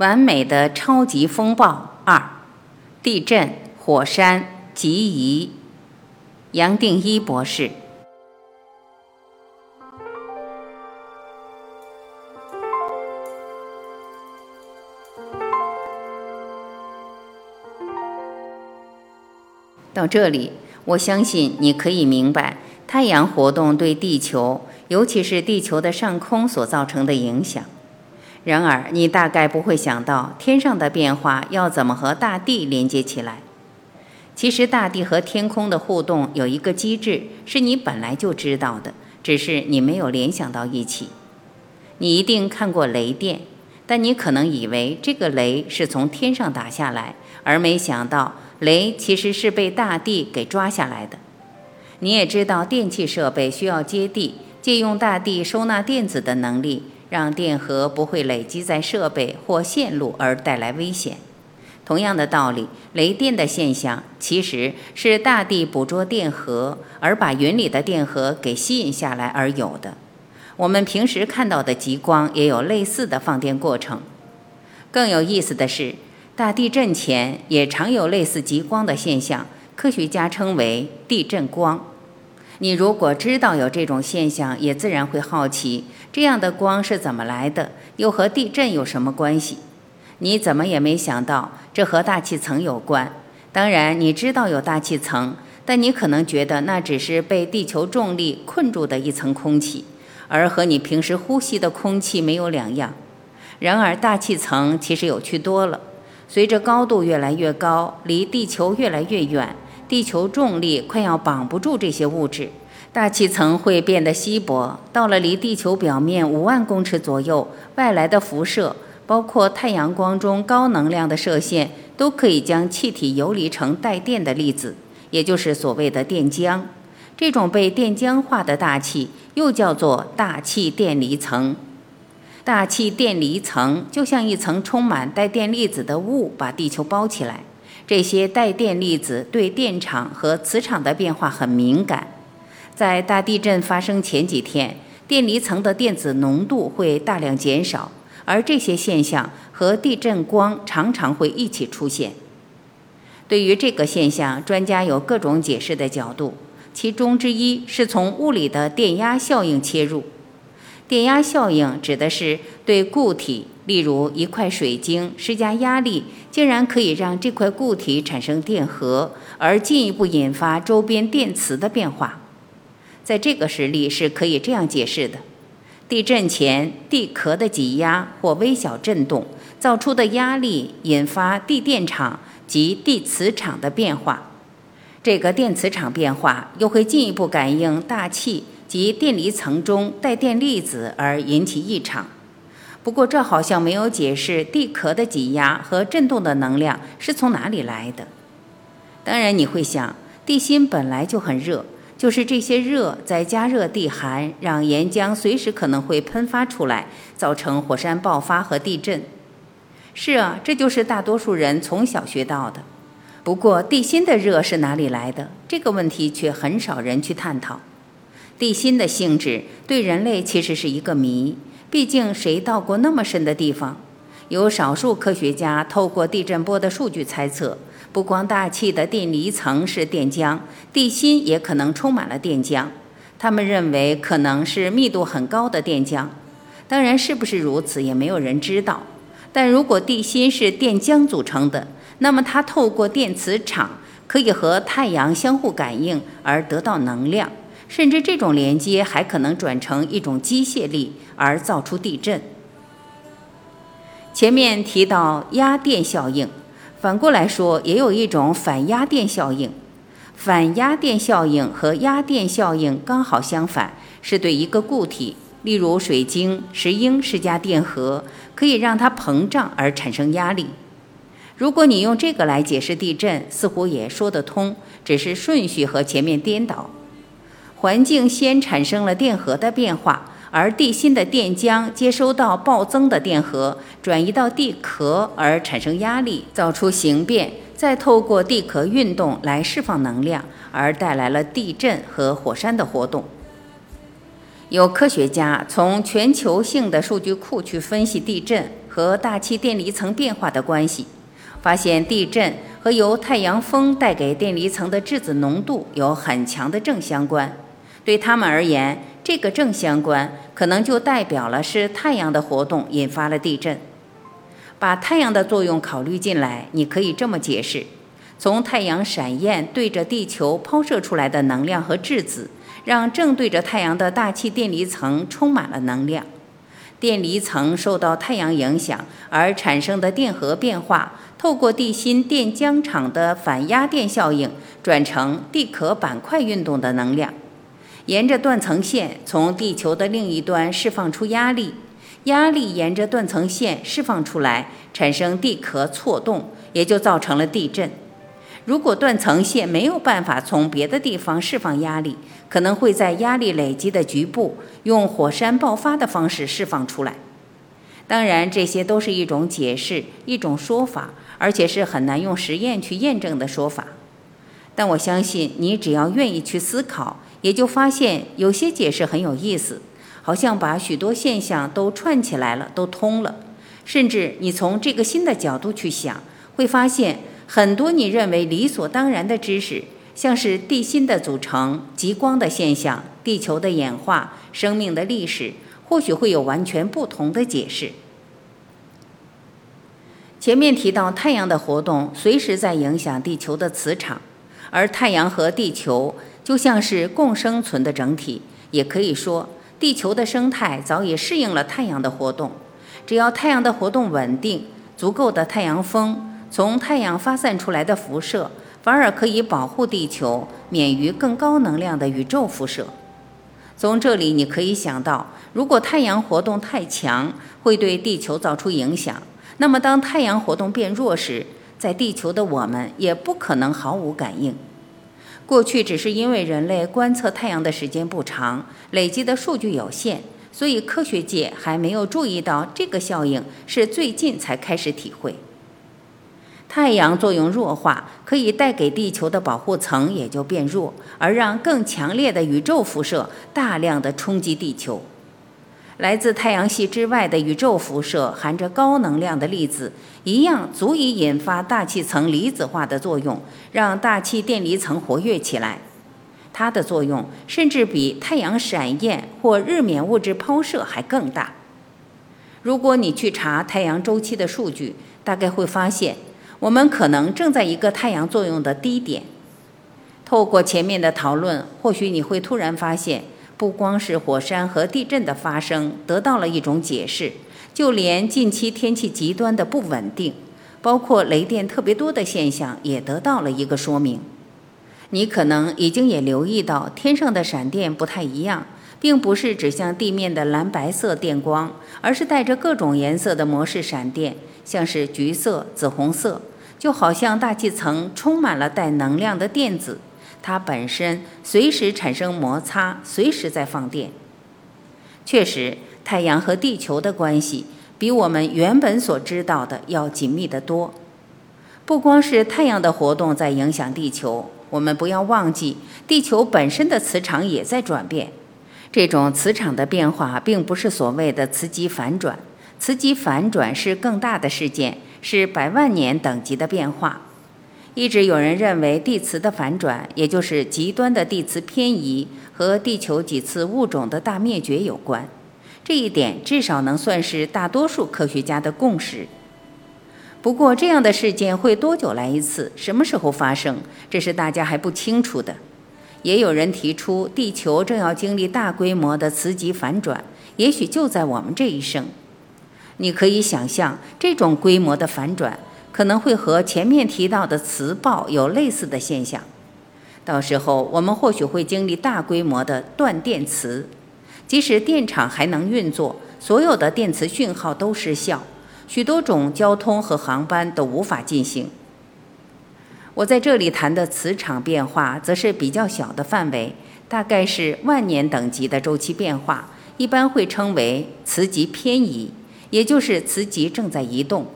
完美的超级风暴二，地震、火山、极移。杨定一博士。到这里，我相信你可以明白太阳活动对地球，尤其是地球的上空所造成的影响。然而，你大概不会想到天上的变化要怎么和大地连接起来。其实，大地和天空的互动有一个机制，是你本来就知道的，只是你没有联想到一起。你一定看过雷电，但你可能以为这个雷是从天上打下来，而没想到雷其实是被大地给抓下来的。你也知道，电气设备需要接地，借用大地收纳电子的能力。让电荷不会累积在设备或线路而带来危险。同样的道理，雷电的现象其实是大地捕捉电荷，而把云里的电荷给吸引下来而有的。我们平时看到的极光也有类似的放电过程。更有意思的是，大地震前也常有类似极光的现象，科学家称为地震光。你如果知道有这种现象，也自然会好奇这样的光是怎么来的，又和地震有什么关系？你怎么也没想到这和大气层有关。当然，你知道有大气层，但你可能觉得那只是被地球重力困住的一层空气，而和你平时呼吸的空气没有两样。然而，大气层其实有趣多了。随着高度越来越高，离地球越来越远。地球重力快要绑不住这些物质，大气层会变得稀薄。到了离地球表面五万公尺左右，外来的辐射，包括太阳光中高能量的射线，都可以将气体游离成带电的粒子，也就是所谓的电浆。这种被电浆化的大气又叫做大气电离层。大气电离层就像一层充满带电粒子的雾，把地球包起来。这些带电粒子对电场和磁场的变化很敏感，在大地震发生前几天，电离层的电子浓度会大量减少，而这些现象和地震光常常会一起出现。对于这个现象，专家有各种解释的角度，其中之一是从物理的电压效应切入。电压效应指的是对固体。例如，一块水晶施加压力，竟然可以让这块固体产生电荷，而进一步引发周边电磁的变化。在这个实例是可以这样解释的：地震前地壳的挤压或微小震动造出的压力，引发地电场及地磁场的变化。这个电磁场变化又会进一步感应大气及电离层中带电粒子，而引起异常。不过，这好像没有解释地壳的挤压和震动的能量是从哪里来的。当然，你会想，地心本来就很热，就是这些热在加热地寒，让岩浆随时可能会喷发出来，造成火山爆发和地震。是啊，这就是大多数人从小学到的。不过，地心的热是哪里来的？这个问题却很少人去探讨。地心的性质对人类其实是一个谜。毕竟，谁到过那么深的地方？有少数科学家透过地震波的数据猜测，不光大气的电离层是电浆，地心也可能充满了电浆。他们认为可能是密度很高的电浆。当然，是不是如此也没有人知道。但如果地心是电浆组成的，那么它透过电磁场可以和太阳相互感应而得到能量。甚至这种连接还可能转成一种机械力而造出地震。前面提到压电效应，反过来说也有一种反压电效应。反压电效应和压电效应刚好相反，是对一个固体，例如水晶、石英施加电荷，可以让它膨胀而产生压力。如果你用这个来解释地震，似乎也说得通，只是顺序和前面颠倒。环境先产生了电荷的变化，而地心的电浆接收到暴增的电荷，转移到地壳而产生压力，造出形变，再透过地壳运动来释放能量，而带来了地震和火山的活动。有科学家从全球性的数据库去分析地震，和大气电离层变化的关系，发现地震和由太阳风带给电离层的质子浓度有很强的正相关。对他们而言，这个正相关可能就代表了是太阳的活动引发了地震。把太阳的作用考虑进来，你可以这么解释：从太阳闪焰对着地球抛射出来的能量和质子，让正对着太阳的大气电离层充满了能量。电离层受到太阳影响而产生的电荷变化，透过地心电浆场的反压电效应，转成地壳板块运动的能量，沿着断层线从地球的另一端释放出压力，压力沿着断层线释放出来，产生地壳错动，也就造成了地震。如果断层线没有办法从别的地方释放压力，可能会在压力累积的局部用火山爆发的方式释放出来。当然，这些都是一种解释，一种说法，而且是很难用实验去验证的说法。但我相信，你只要愿意去思考，也就发现有些解释很有意思，好像把许多现象都串起来了，都通了。甚至你从这个新的角度去想，会发现。很多你认为理所当然的知识，像是地心的组成、极光的现象、地球的演化、生命的历史，或许会有完全不同的解释。前面提到太阳的活动随时在影响地球的磁场，而太阳和地球就像是共生存的整体，也可以说，地球的生态早已适应了太阳的活动。只要太阳的活动稳定，足够的太阳风。从太阳发散出来的辐射，反而可以保护地球免于更高能量的宇宙辐射。从这里你可以想到，如果太阳活动太强，会对地球造出影响，那么当太阳活动变弱时，在地球的我们也不可能毫无感应。过去只是因为人类观测太阳的时间不长，累积的数据有限，所以科学界还没有注意到这个效应，是最近才开始体会。太阳作用弱化，可以带给地球的保护层也就变弱，而让更强烈的宇宙辐射大量的冲击地球。来自太阳系之外的宇宙辐射含着高能量的粒子，一样足以引发大气层离子化的作用，让大气电离层活跃起来。它的作用甚至比太阳闪焰或日冕物质抛射还更大。如果你去查太阳周期的数据，大概会发现。我们可能正在一个太阳作用的低点。透过前面的讨论，或许你会突然发现，不光是火山和地震的发生得到了一种解释，就连近期天气极端的不稳定，包括雷电特别多的现象，也得到了一个说明。你可能已经也留意到，天上的闪电不太一样，并不是指向地面的蓝白色电光，而是带着各种颜色的模式闪电，像是橘色、紫红色。就好像大气层充满了带能量的电子，它本身随时产生摩擦，随时在放电。确实，太阳和地球的关系比我们原本所知道的要紧密得多。不光是太阳的活动在影响地球，我们不要忘记，地球本身的磁场也在转变。这种磁场的变化并不是所谓的磁极反转，磁极反转是更大的事件。是百万年等级的变化。一直有人认为地磁的反转，也就是极端的地磁偏移，和地球几次物种的大灭绝有关。这一点至少能算是大多数科学家的共识。不过，这样的事件会多久来一次？什么时候发生？这是大家还不清楚的。也有人提出，地球正要经历大规模的磁极反转，也许就在我们这一生。你可以想象，这种规模的反转可能会和前面提到的磁暴有类似的现象。到时候，我们或许会经历大规模的断电磁，即使电厂还能运作，所有的电磁讯号都失效，许多种交通和航班都无法进行。我在这里谈的磁场变化，则是比较小的范围，大概是万年等级的周期变化，一般会称为磁极偏移。也就是磁极正在移动，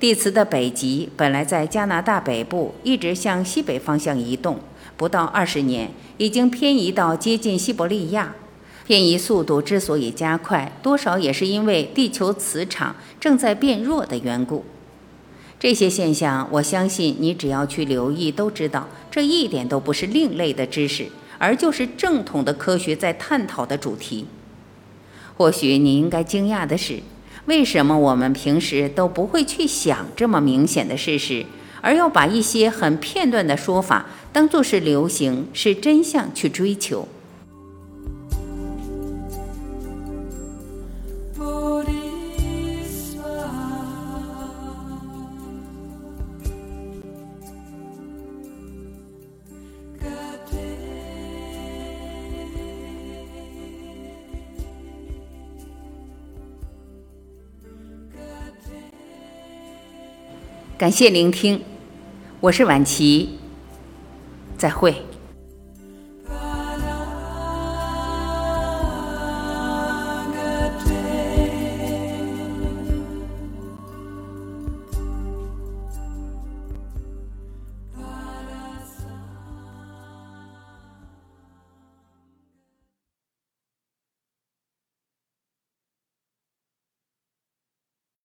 地磁的北极本来在加拿大北部，一直向西北方向移动，不到二十年，已经偏移到接近西伯利亚，偏移速度之所以加快，多少也是因为地球磁场正在变弱的缘故。这些现象，我相信你只要去留意，都知道，这一点都不是另类的知识，而就是正统的科学在探讨的主题。或许你应该惊讶的是，为什么我们平时都不会去想这么明显的事实，而要把一些很片段的说法当作是流行、是真相去追求？感谢聆听，我是晚琪，再会。